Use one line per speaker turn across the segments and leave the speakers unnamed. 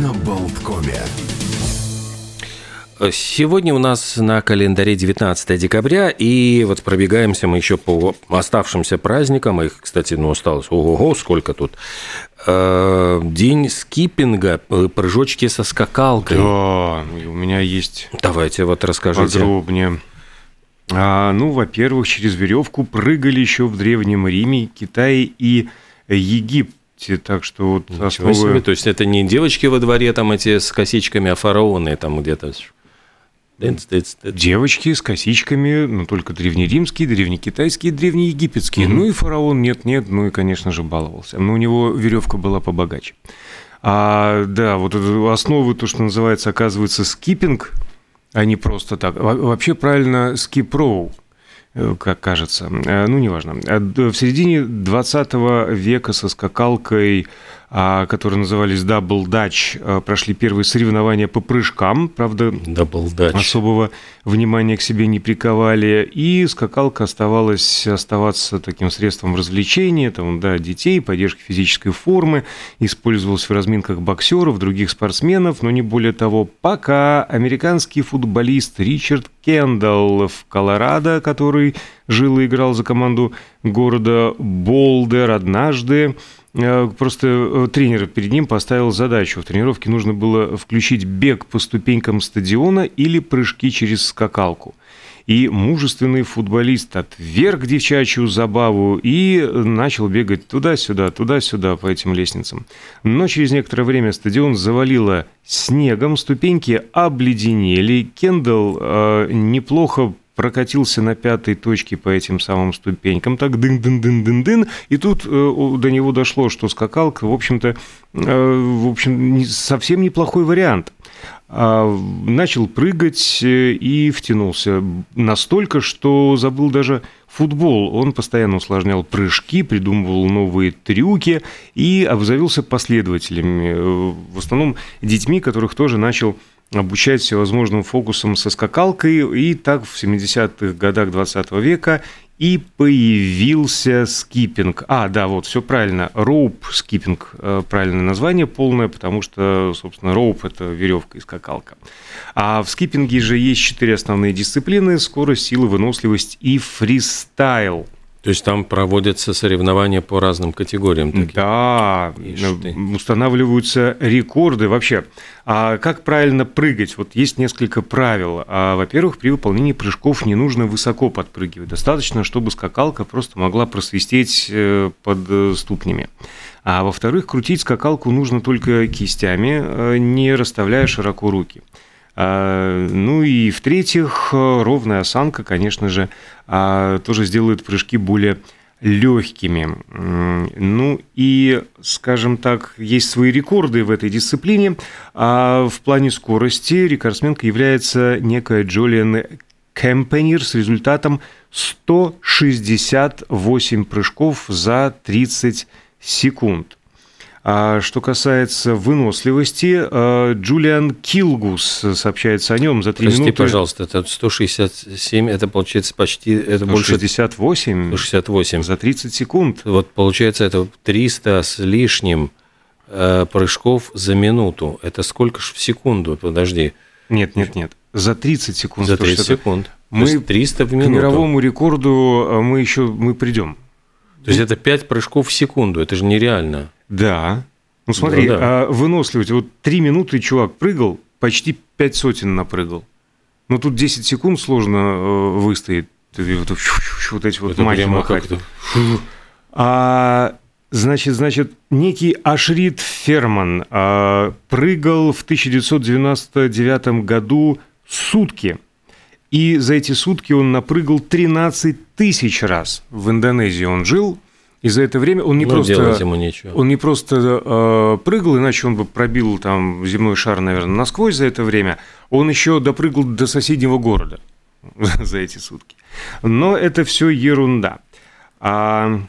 на Болткоме.
Сегодня у нас на календаре 19 декабря, и вот пробегаемся мы еще по оставшимся праздникам. Их, кстати, ну, осталось ого-го, сколько тут. Э, день скиппинга, э, прыжочки со скакалкой.
Да, у меня есть
Давайте вот расскажите.
подробнее. А, ну, во-первых, через веревку прыгали еще в Древнем Риме, Китае и Египте. Так что вот
Ничего
основы...
себе. То есть это не девочки во дворе там эти с косичками, а фараоны там где-то.
Девочки с косичками, ну, только древнеримские, древнекитайские, древнеегипетские. Ну, и фараон нет-нет, ну, и, конечно же, баловался. Но у него веревка была побогаче. А, да, вот основы, то, что называется, оказывается, скиппинг, а не просто так. Во- Вообще правильно скип-роу, как кажется. Э, Ну, неважно. Д- В середине 20 века со скакалкой, которые назывались Double Dutch, а, прошли первые соревнования по прыжкам. Правда,
Double Dutch.
особого внимания к себе не приковали, и скакалка оставалась оставаться таким средством развлечения, там, да, детей, поддержки физической формы, использовалась в разминках боксеров, других спортсменов, но не более того, пока американский футболист Ричард Кендалл в Колорадо, который жил и играл за команду города Болдер, однажды Просто э, тренер перед ним поставил задачу. В тренировке нужно было включить бег по ступенькам стадиона или прыжки через скакалку. И мужественный футболист отверг девчачью забаву и начал бегать туда-сюда, туда-сюда по этим лестницам. Но через некоторое время стадион завалило снегом, ступеньки обледенели. Кендалл э, неплохо прокатился на пятой точке по этим самым ступенькам, так дын-дын-дын-дын-дын, и тут э, до него дошло, что скакалка, в общем-то, э, в общем, не- совсем неплохой вариант. А, начал прыгать э, и втянулся настолько, что забыл даже футбол. Он постоянно усложнял прыжки, придумывал новые трюки и обзавелся последователями, э, в основном детьми, которых тоже начал обучать всевозможным фокусам со скакалкой, и так в 70-х годах 20 века и появился скиппинг. А, да, вот, все правильно, роуп скиппинг, э, правильное название полное, потому что, собственно, роуп – это веревка и скакалка. А в скиппинге же есть четыре основные дисциплины – скорость, сила, выносливость и фристайл.
То есть там проводятся соревнования по разным категориям. таким.
Да,
ты.
устанавливаются рекорды вообще. А как правильно прыгать? Вот есть несколько правил. А, во-первых, при выполнении прыжков не нужно высоко подпрыгивать. Достаточно, чтобы скакалка просто могла просвистеть э, под э, ступнями. А во-вторых, крутить скакалку нужно только кистями, э, не расставляя широко руки. А, Ну и в-третьих, ровная осанка, конечно же, а, тоже сделает прыжки более легкими. Ну и, скажем так, есть свои рекорды в этой дисциплине. А в плане скорости рекордсменкой является некая Джолиан Кемпенир с результатом 168 прыжков за 30 секунд. А что касается выносливости, э, Джулиан Килгус сообщается о нем за 3
Прости,
минуты.
пожалуйста, это 167, это получается почти, это больше
68
168.
за 30 секунд.
Вот получается это 300 с лишним э, прыжков за минуту. Это сколько ж в секунду? Подожди.
Нет, нет, нет. За 30 секунд.
За
потому
30
что это-
секунд.
мы
То есть 300 в
К
минуту.
мировому рекорду э, мы еще мы придем.
То есть это 5 прыжков в секунду. Это же нереально.
Да. Ну смотри,
Ну да.
а, выносливость. Вот 3 минуты чувак прыгал, почти 5 сотен напрыгал. Ну тут 10 секунд сложно э, выстоять. Вот, вот эти вот
прямо
махать. А, значит, значит, некий Ашрид Ферман а, прыгал в 1999 году сутки. И за эти сутки он напрыгал 13 тысяч раз. В Индонезии он жил. И за это время он не
Ну,
просто...
ему нечего.
Он не просто э, прыгал, иначе он бы пробил там земной шар, наверное, насквозь за это время. Он еще допрыгал до соседнего города за эти сутки. Но это все ерунда. А,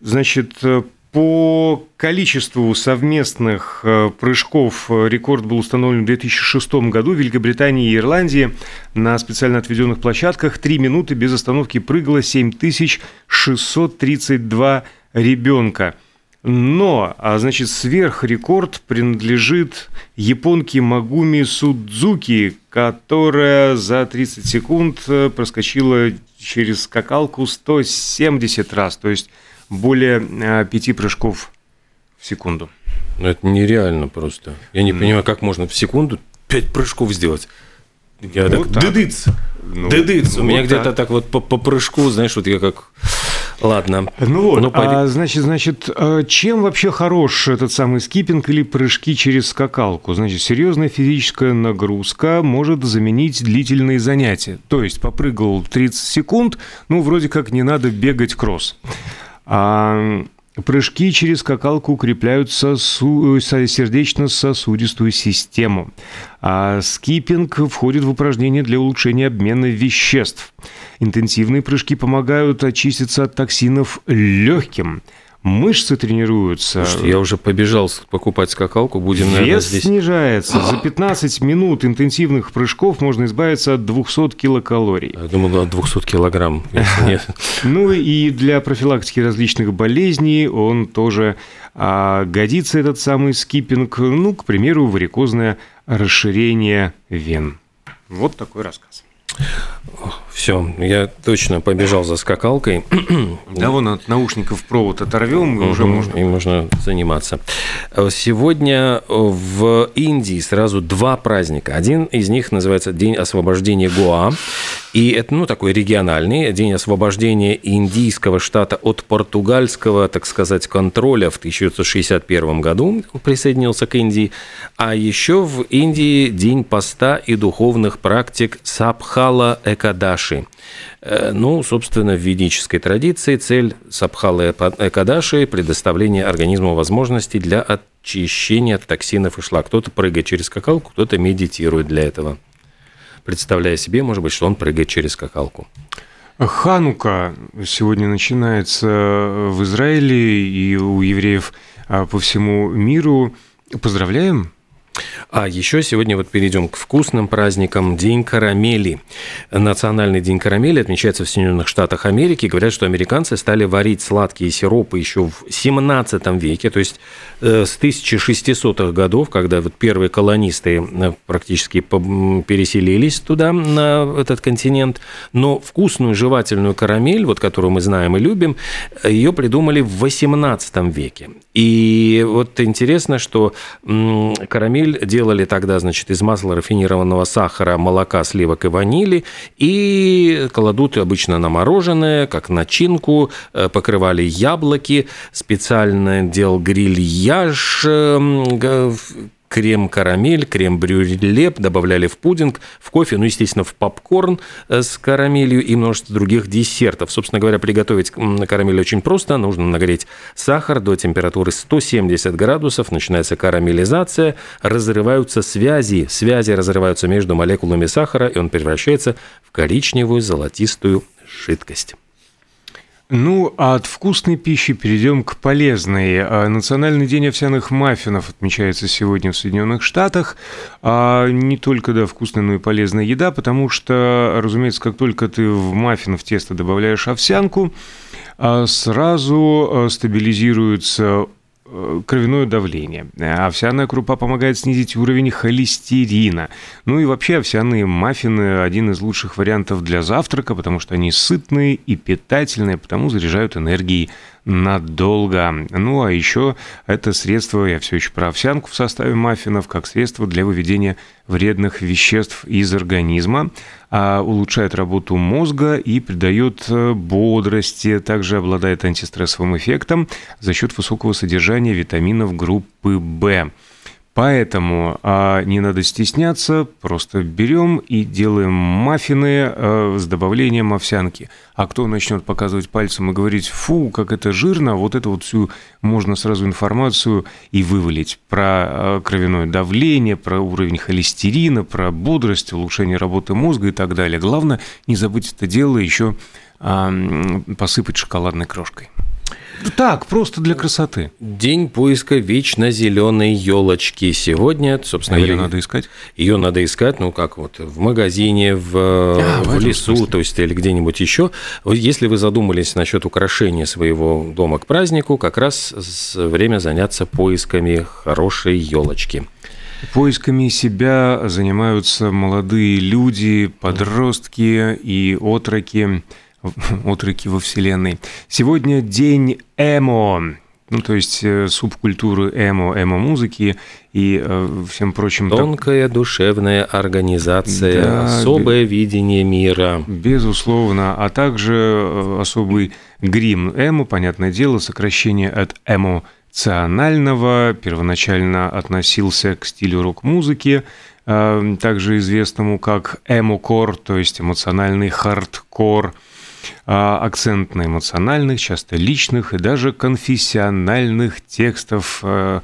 значит, э, по количеству совместных э, прыжков э, рекорд был установлен в 2006 году в Великобритании и Ирландии на специально отведенных площадках. Три минуты без остановки прыгало 7632 ребенка. Но, а значит, сверхрекорд принадлежит японке Магуми Судзуки, которая за 30 секунд э, проскочила через скакалку 170 раз, то есть более 5 э, прыжков в секунду.
Ну, это нереально просто. Я не понимаю, как можно в секунду 5 прыжков сделать. Я ну, так, дыдыц, ну, дыдыц. Ну, У меня вот где-то так. так вот по, по прыжку, знаешь, вот я как Ладно.
Ну вот, ну, а, значит, значит, а чем вообще хорош этот самый скиппинг или прыжки через скакалку? Значит, серьезная физическая нагрузка может заменить длительные занятия. То есть попрыгал 30 секунд, ну, вроде как не надо бегать кросс. А Прыжки через скакалку укрепляют сосу... сердечно-сосудистую систему. А скиппинг входит в упражнения для улучшения обмена веществ. Интенсивные прыжки помогают очиститься от токсинов легким – мышцы тренируются.
Слушайте, я уже побежал покупать скакалку, будем,
Вес наверное, здесь... снижается. За 15 минут интенсивных прыжков можно избавиться от 200 килокалорий.
Я думал, от 200 килограмм,
Ну и для профилактики различных болезней он тоже а, годится, этот самый скиппинг. Ну, к примеру, варикозное расширение вен. Вот такой рассказ.
Все, я точно побежал за скакалкой.
Да, вон от наушников провод оторвем, и уже можно...
И можно заниматься. Сегодня в Индии сразу два праздника. Один из них называется День освобождения Гоа. И это, ну, такой региональный день освобождения индийского штата от португальского, так сказать, контроля в 1961 году присоединился к Индии. А еще в Индии день поста и духовных практик Сабхала Экадаши. Э, ну, собственно, в ведической традиции цель Сабхала Экадаши – предоставление организму возможностей для очищения от токсинов и шла. Кто-то прыгает через скакалку, кто-то медитирует для этого представляя себе, может быть, что он прыгает через скакалку.
Ханука сегодня начинается в Израиле и у евреев а, по всему миру. Поздравляем!
А еще сегодня вот перейдем к вкусным праздникам. День карамели. Национальный день карамели отмечается в Соединенных Штатах Америки. Говорят, что американцы стали варить сладкие сиропы еще в 17 веке, то есть э, с 1600-х годов, когда вот первые колонисты э, практически переселились туда, на этот континент. Но вкусную жевательную карамель, вот которую мы знаем и любим, ее придумали в 18 веке. И вот интересно, что карамель делали тогда, значит, из масла рафинированного сахара, молока, сливок и ванили, и кладут обычно на мороженое, как начинку, э, покрывали яблоки, специально делал грильяж, эм, крем-карамель, крем-брюле, добавляли в пудинг, в кофе, ну, естественно, в попкорн э, с карамелью и множество других десертов. Собственно говоря, приготовить карамель очень просто. Нужно нагреть сахар до температуры 170 градусов, начинается карамелизация, разрываются связи, связи разрываются между молекулами сахара, и он превращается в коричневую золотистую жидкость.
Ну, а от вкусной пищи перейдем к полезной. А, Национальный день овсяных маффинов отмечается сегодня в Соединенных Штатах. А не только, да, вкусная, но и полезная еда, потому что, разумеется, как только ты в маффин в тесто добавляешь овсянку, а, сразу стабилизируется Э, кровяное давление. Овсяная крупа помогает снизить уровень холестерина. Ну и вообще овсяные маффины – один из лучших вариантов для завтрака, потому что они сытные и питательные, потому заряжают энергией надолго. Ну, а еще это средство, я все еще про овсянку в составе маффинов, как средство для выведения вредных веществ из организма, а улучшает работу мозга и придает э, бодрости, также обладает антистрессовым эффектом за счет высокого содержания витаминов группы В. Поэтому а, не надо стесняться, просто берем и делаем маффины а, с добавлением овсянки. А кто начнет показывать пальцем и говорить, фу, как это жирно, вот это вот всю можно сразу информацию и вывалить про а, кровяное давление, про уровень холестерина, про бодрость, улучшение работы мозга и так далее. Главное, не забыть это дело еще а, посыпать шоколадной крошкой. Так, просто для красоты.
День поиска вечно зеленой елочки. Сегодня, собственно,
а ее надо искать?
Ее надо искать, ну как вот в магазине, в, а, в, в лесу, смысле. то есть или где-нибудь еще. Если вы задумались насчет украшения своего дома к празднику, как раз время заняться поисками хорошей елочки.
Поисками себя занимаются молодые люди, подростки и отроки отроки во Вселенной. Сегодня день эмо, ну, то есть э, субкультуры эмо, эмо-музыки и э, всем прочим.
Тонкая душевная организация, да, особое б... видение мира.
Безусловно, а также э, особый грим эмо, понятное дело, сокращение от эмоционального, первоначально относился к стилю рок-музыки, также известному как эмо-кор, то есть эмоциональный хардкор – акцент на эмоциональных, часто личных и даже конфессиональных текстов, э,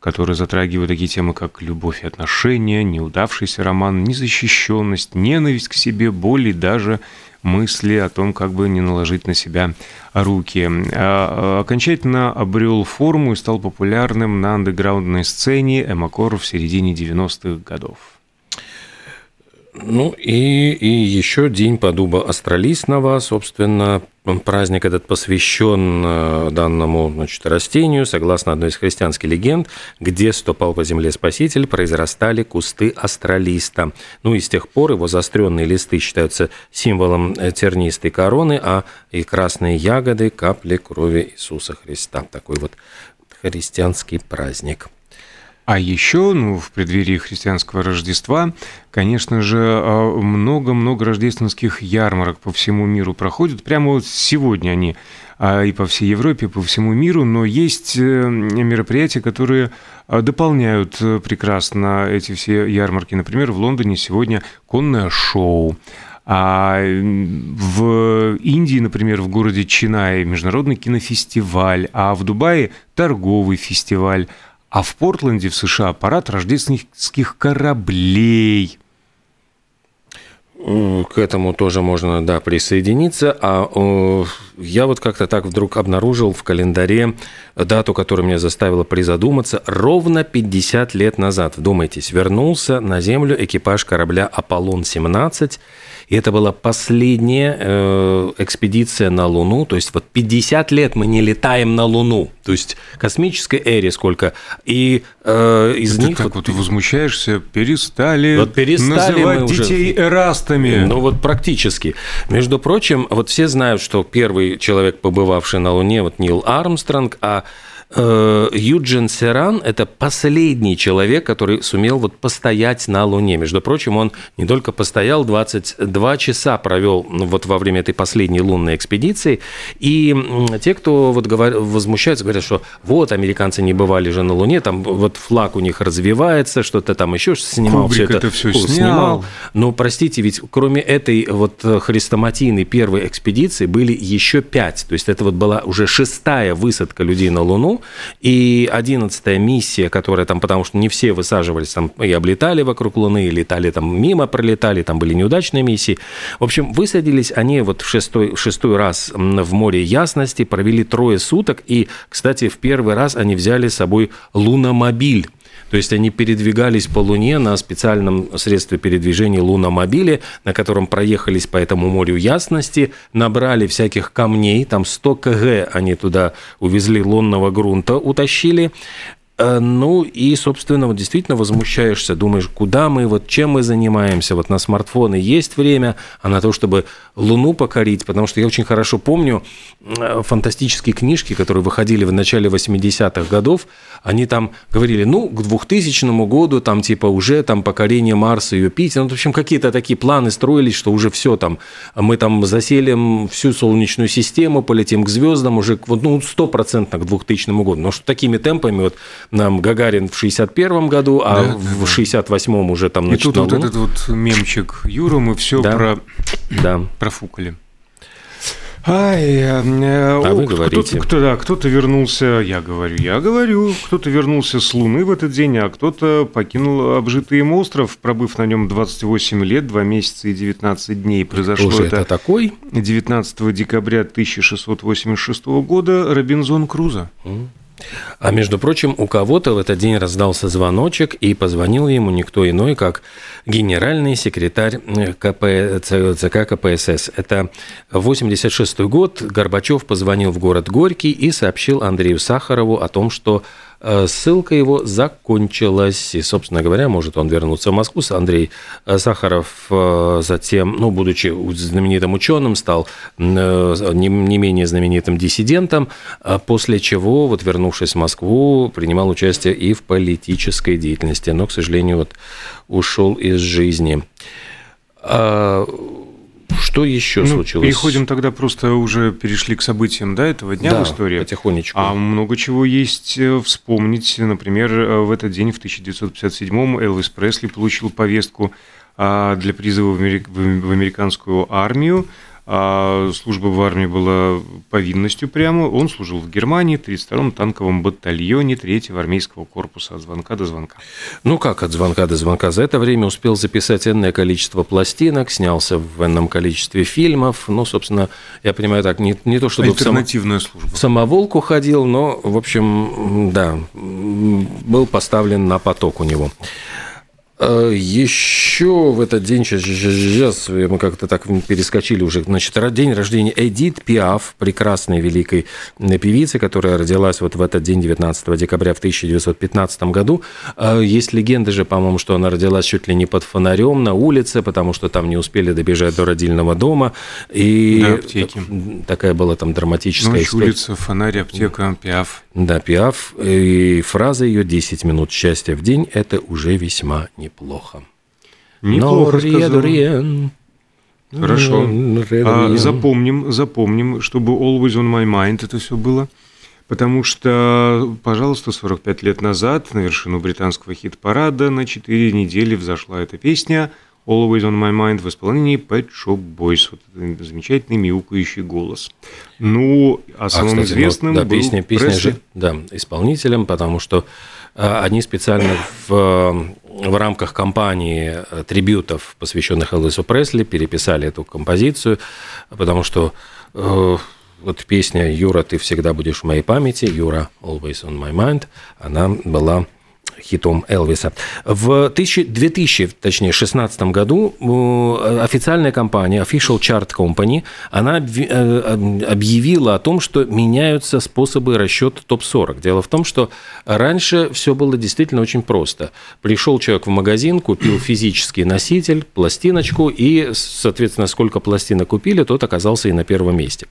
которые затрагивают такие темы, как любовь и отношения, неудавшийся роман, незащищенность, ненависть к себе, боль и даже мысли о том, как бы не наложить на себя руки. А, окончательно обрел форму и стал популярным на андеграундной сцене Эмакор в середине 90-х годов.
Ну и, и еще День подуба астролистного, собственно, праздник этот посвящен э, данному значит, растению, согласно одной из христианских легенд, где ступал по земле Спаситель, произрастали кусты астролиста. Ну и с тех пор его заостренные листы считаются символом э, тернистой короны, а и красные ягоды – капли крови Иисуса Христа. Такой вот христианский праздник.
А еще, ну, в преддверии христианского Рождества, конечно же, а, много-много рождественских ярмарок по всему миру проходят. Прямо вот сегодня они а, и по всей Европе, и по всему миру, но есть э, мероприятия, которые а, дополняют э, прекрасно эти все ярмарки. Например, в Лондоне сегодня конное шоу. А в Индии, например, в городе Чинай международный кинофестиваль, а в Дубае торговый фестиваль, а в Портленде в США парад рождественских кораблей.
К этому тоже можно, да, присоединиться. А я вот как-то так вдруг обнаружил в календаре дату, которая меня заставила призадуматься. Ровно 50 лет назад, вдумайтесь, вернулся на Землю экипаж корабля «Аполлон-17», и это была последняя э, экспедиция на Луну. То есть вот 50 лет мы не летаем на Луну. То есть космической эре сколько. И э, из
Ты
них...
так вот, вот возмущаешься, перестали, вот перестали называть детей уже... эрастами.
Ну вот практически. Между прочим, вот все знают, что первый человек, побывавший на Луне, вот Нил Армстронг, а Юджин Серан – это последний человек, который сумел вот постоять на Луне. Между прочим, он не только постоял, 22 часа провел ну, вот во время этой последней лунной экспедиции. И те, кто вот говорят, возмущаются, говорят, что вот, американцы не бывали же на Луне, там вот флаг у них развивается, что-то там еще снимал.
Кубрик все это, это все снял. снимал.
Но, простите, ведь кроме этой вот хрестоматийной первой экспедиции были еще пять. То есть это вот была уже шестая высадка людей на Луну, и одиннадцатая миссия, которая там, потому что не все высаживались там и облетали вокруг Луны, и летали там мимо, пролетали, там были неудачные миссии. В общем, высадились они вот в шестой, шестой раз в море ясности, провели трое суток, и, кстати, в первый раз они взяли с собой луномобиль. То есть они передвигались по Луне на специальном средстве передвижения луномобиле, на котором проехались по этому морю ясности, набрали всяких камней, там 100 кг они туда увезли лунного грунта, утащили, ну и, собственно, вот действительно возмущаешься, думаешь, куда мы, вот чем мы занимаемся, вот на смартфоны есть время, а на то, чтобы Луну покорить, потому что я очень хорошо помню э, фантастические книжки, которые выходили в начале 80-х годов, они там говорили, ну, к 2000 году там типа уже там покорение Марса и Юпитера, ну, в общем, какие-то такие планы строились, что уже все там, мы там заселим всю Солнечную систему, полетим к звездам уже, вот, ну, стопроцентно к 2000 году, но что такими темпами вот нам Гагарин в 61 году, а да, в 68-м уже там
И тут вот этот вот мемчик Юра, мы все да. про... да. профукали. Ай, э,
а вы говорите.
Кто-то, кто, да, кто-то вернулся, я говорю, я говорю, кто-то вернулся с Луны в этот день, а кто-то покинул обжитый им остров, пробыв на нем 28 лет, 2 месяца и 19 дней. Произошло
Кто
это,
это такой?
19 декабря 1686 года Робинзон Крузо.
А между прочим, у кого-то в этот день раздался звоночек, и позвонил ему никто иной, как генеральный секретарь КП, ЦК КПСС. Это 86 год. Горбачев позвонил в город Горький и сообщил Андрею Сахарову о том, что Э, ссылка его закончилась, и, собственно говоря, может он вернуться в Москву. Андрей э, Сахаров э, затем, ну, будучи знаменитым ученым, стал не менее знаменитым диссидентом, после чего, вот вернувшись в Москву, принимал участие и в политической деятельности, но, к сожалению, вот ушел из жизни. Что еще ну, случилось?
Переходим тогда просто уже перешли к событиям да, этого дня
да,
в истории.
потихонечку.
А много чего есть э, вспомнить. Например, э, в этот день, в 1957-м, Элвис Пресли получил повестку а, для призыва в американскую армию. А служба в армии была повинностью прямо. Он служил в Германии, в 32-м танковом батальоне 3-го армейского корпуса от звонка до звонка.
Ну как от звонка до звонка? За это время успел записать энное количество пластинок, снялся в энном количестве фильмов. Ну, собственно, я понимаю так, не, не то чтобы
Альтернативная в, само, служба.
в самоволку ходил, но, в общем, да, был поставлен на поток у него. Э, Еще в этот день, сейчас, мы как-то так перескочили уже, значит, день рождения Эдит Пиаф, прекрасной великой певицы, которая родилась вот в этот день, 19 декабря в 1915 году. Э, есть легенда же, по-моему, что она родилась чуть ли не под фонарем на улице, потому что там не успели добежать до родильного дома. И
да, аптеки.
такая была там драматическая
Ночь, история. улица, фонарь, аптека, Пиаф.
Да, Пиаф. И фраза ее «10 минут счастья в день» – это уже весьма неплохо.
Неплохо Но Хорошо. А, запомним, запомним, чтобы always on my mind это все было. Потому что, пожалуйста, 45 лет назад на вершину британского хит-парада на 4 недели взошла эта песня Always on my mind в исполнении Pet Shop Boys. Вот этот замечательный мяукающий голос. Ну, а, а самым кстати, известным
ну, да, был песня, песня же, да, исполнителем, потому что а, они специально в, в рамках кампании э, трибютов, посвященных Элвису Пресли, переписали эту композицию, потому что э, вот песня «Юра, ты всегда будешь в моей памяти», «Юра, always on my mind», она была хитом Элвиса. В 2000, точнее, 16 году э, официальная компания Official Chart Company, она э, объявила о том, что меняются способы расчета топ-40. Дело в том, что раньше все было действительно очень просто. Пришел человек в магазин, купил физический носитель, пластиночку, и, соответственно, сколько пластинок купили, тот оказался и на первом месте.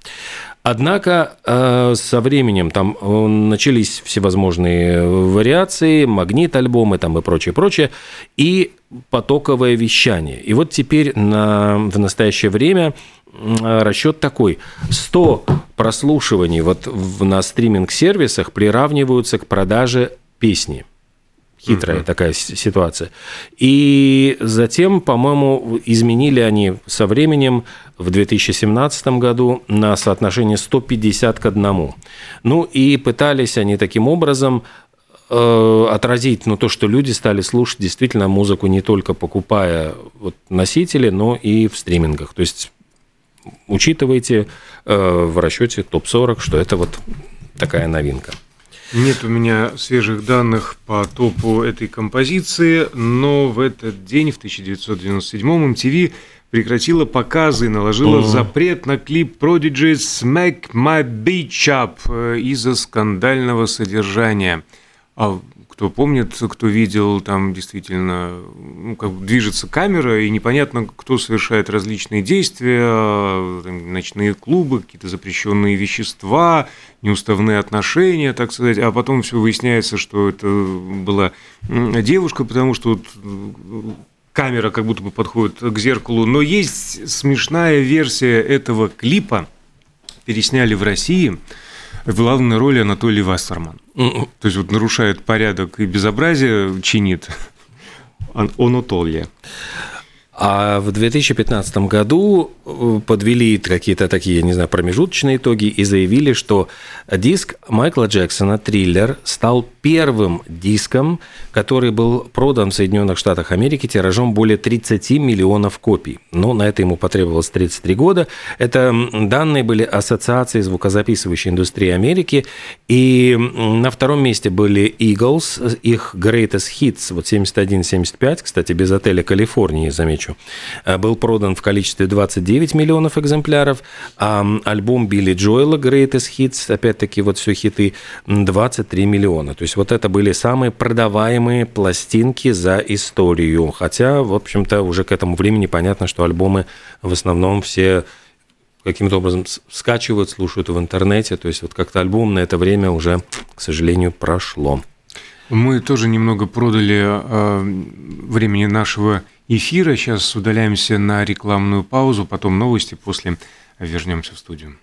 Однако э, со временем там э, начались всевозможные вариации, магнит-альбомы там и прочее, прочее, и потоковое вещание. И вот теперь на, в настоящее время расчет такой. 100 прослушиваний вот в, на стриминг-сервисах приравниваются к продаже песни. Хитрая uh-huh. такая ситуация. И затем, по-моему, изменили они со временем в 2017 году на соотношение 150 к 1. Ну и пытались они таким образом э, отразить ну, то, что люди стали слушать действительно музыку не только покупая вот, носители, но и в стримингах. То есть учитывайте э, в расчете топ-40, что это вот такая новинка.
Нет у меня свежих данных по топу этой композиции, но в этот день, в 1997-м, MTV прекратила показы и наложила mm. запрет на клип Prodigy «Smack My Beach Up» из-за скандального содержания. А кто помнит, кто видел, там действительно ну, как движется камера, и непонятно, кто совершает различные действия, там, ночные клубы, какие-то запрещенные вещества, неуставные отношения, так сказать, а потом все выясняется, что это была девушка, потому что вот камера как будто бы подходит к зеркалу, но есть смешная версия этого клипа, пересняли в России – в главной роли Анатолий Вассерман. То есть вот нарушает порядок и безобразие чинит Анатолия.
А в 2015 году э, подвели какие-то такие, я не знаю, промежуточные итоги и заявили, что диск Майкла Джексона «Триллер» стал первым диском, который был продан в Соединенных Штатах Америки тиражом более 30 миллионов копий. Но на это ему потребовалось 33 года. Это данные были Ассоциации звукозаписывающей индустрии Америки. И на втором месте были Eagles, их Greatest Hits, вот 71-75, кстати, без отеля Калифорнии, замечу, э, был продан в количестве 29 миллионов экземпляров, а альбом Билли Джоэла Greatest Hits, опять-таки вот все хиты, 23 миллиона. То есть вот это были самые продаваемые пластинки за историю. Хотя, в общем-то, уже к этому времени понятно, что альбомы в основном все каким-то образом скачивают, слушают в интернете. То есть вот как-то альбом на это время уже, к сожалению, прошло.
Мы тоже немного продали э, времени нашего эфира. Сейчас удаляемся на рекламную паузу, потом новости, после вернемся в студию.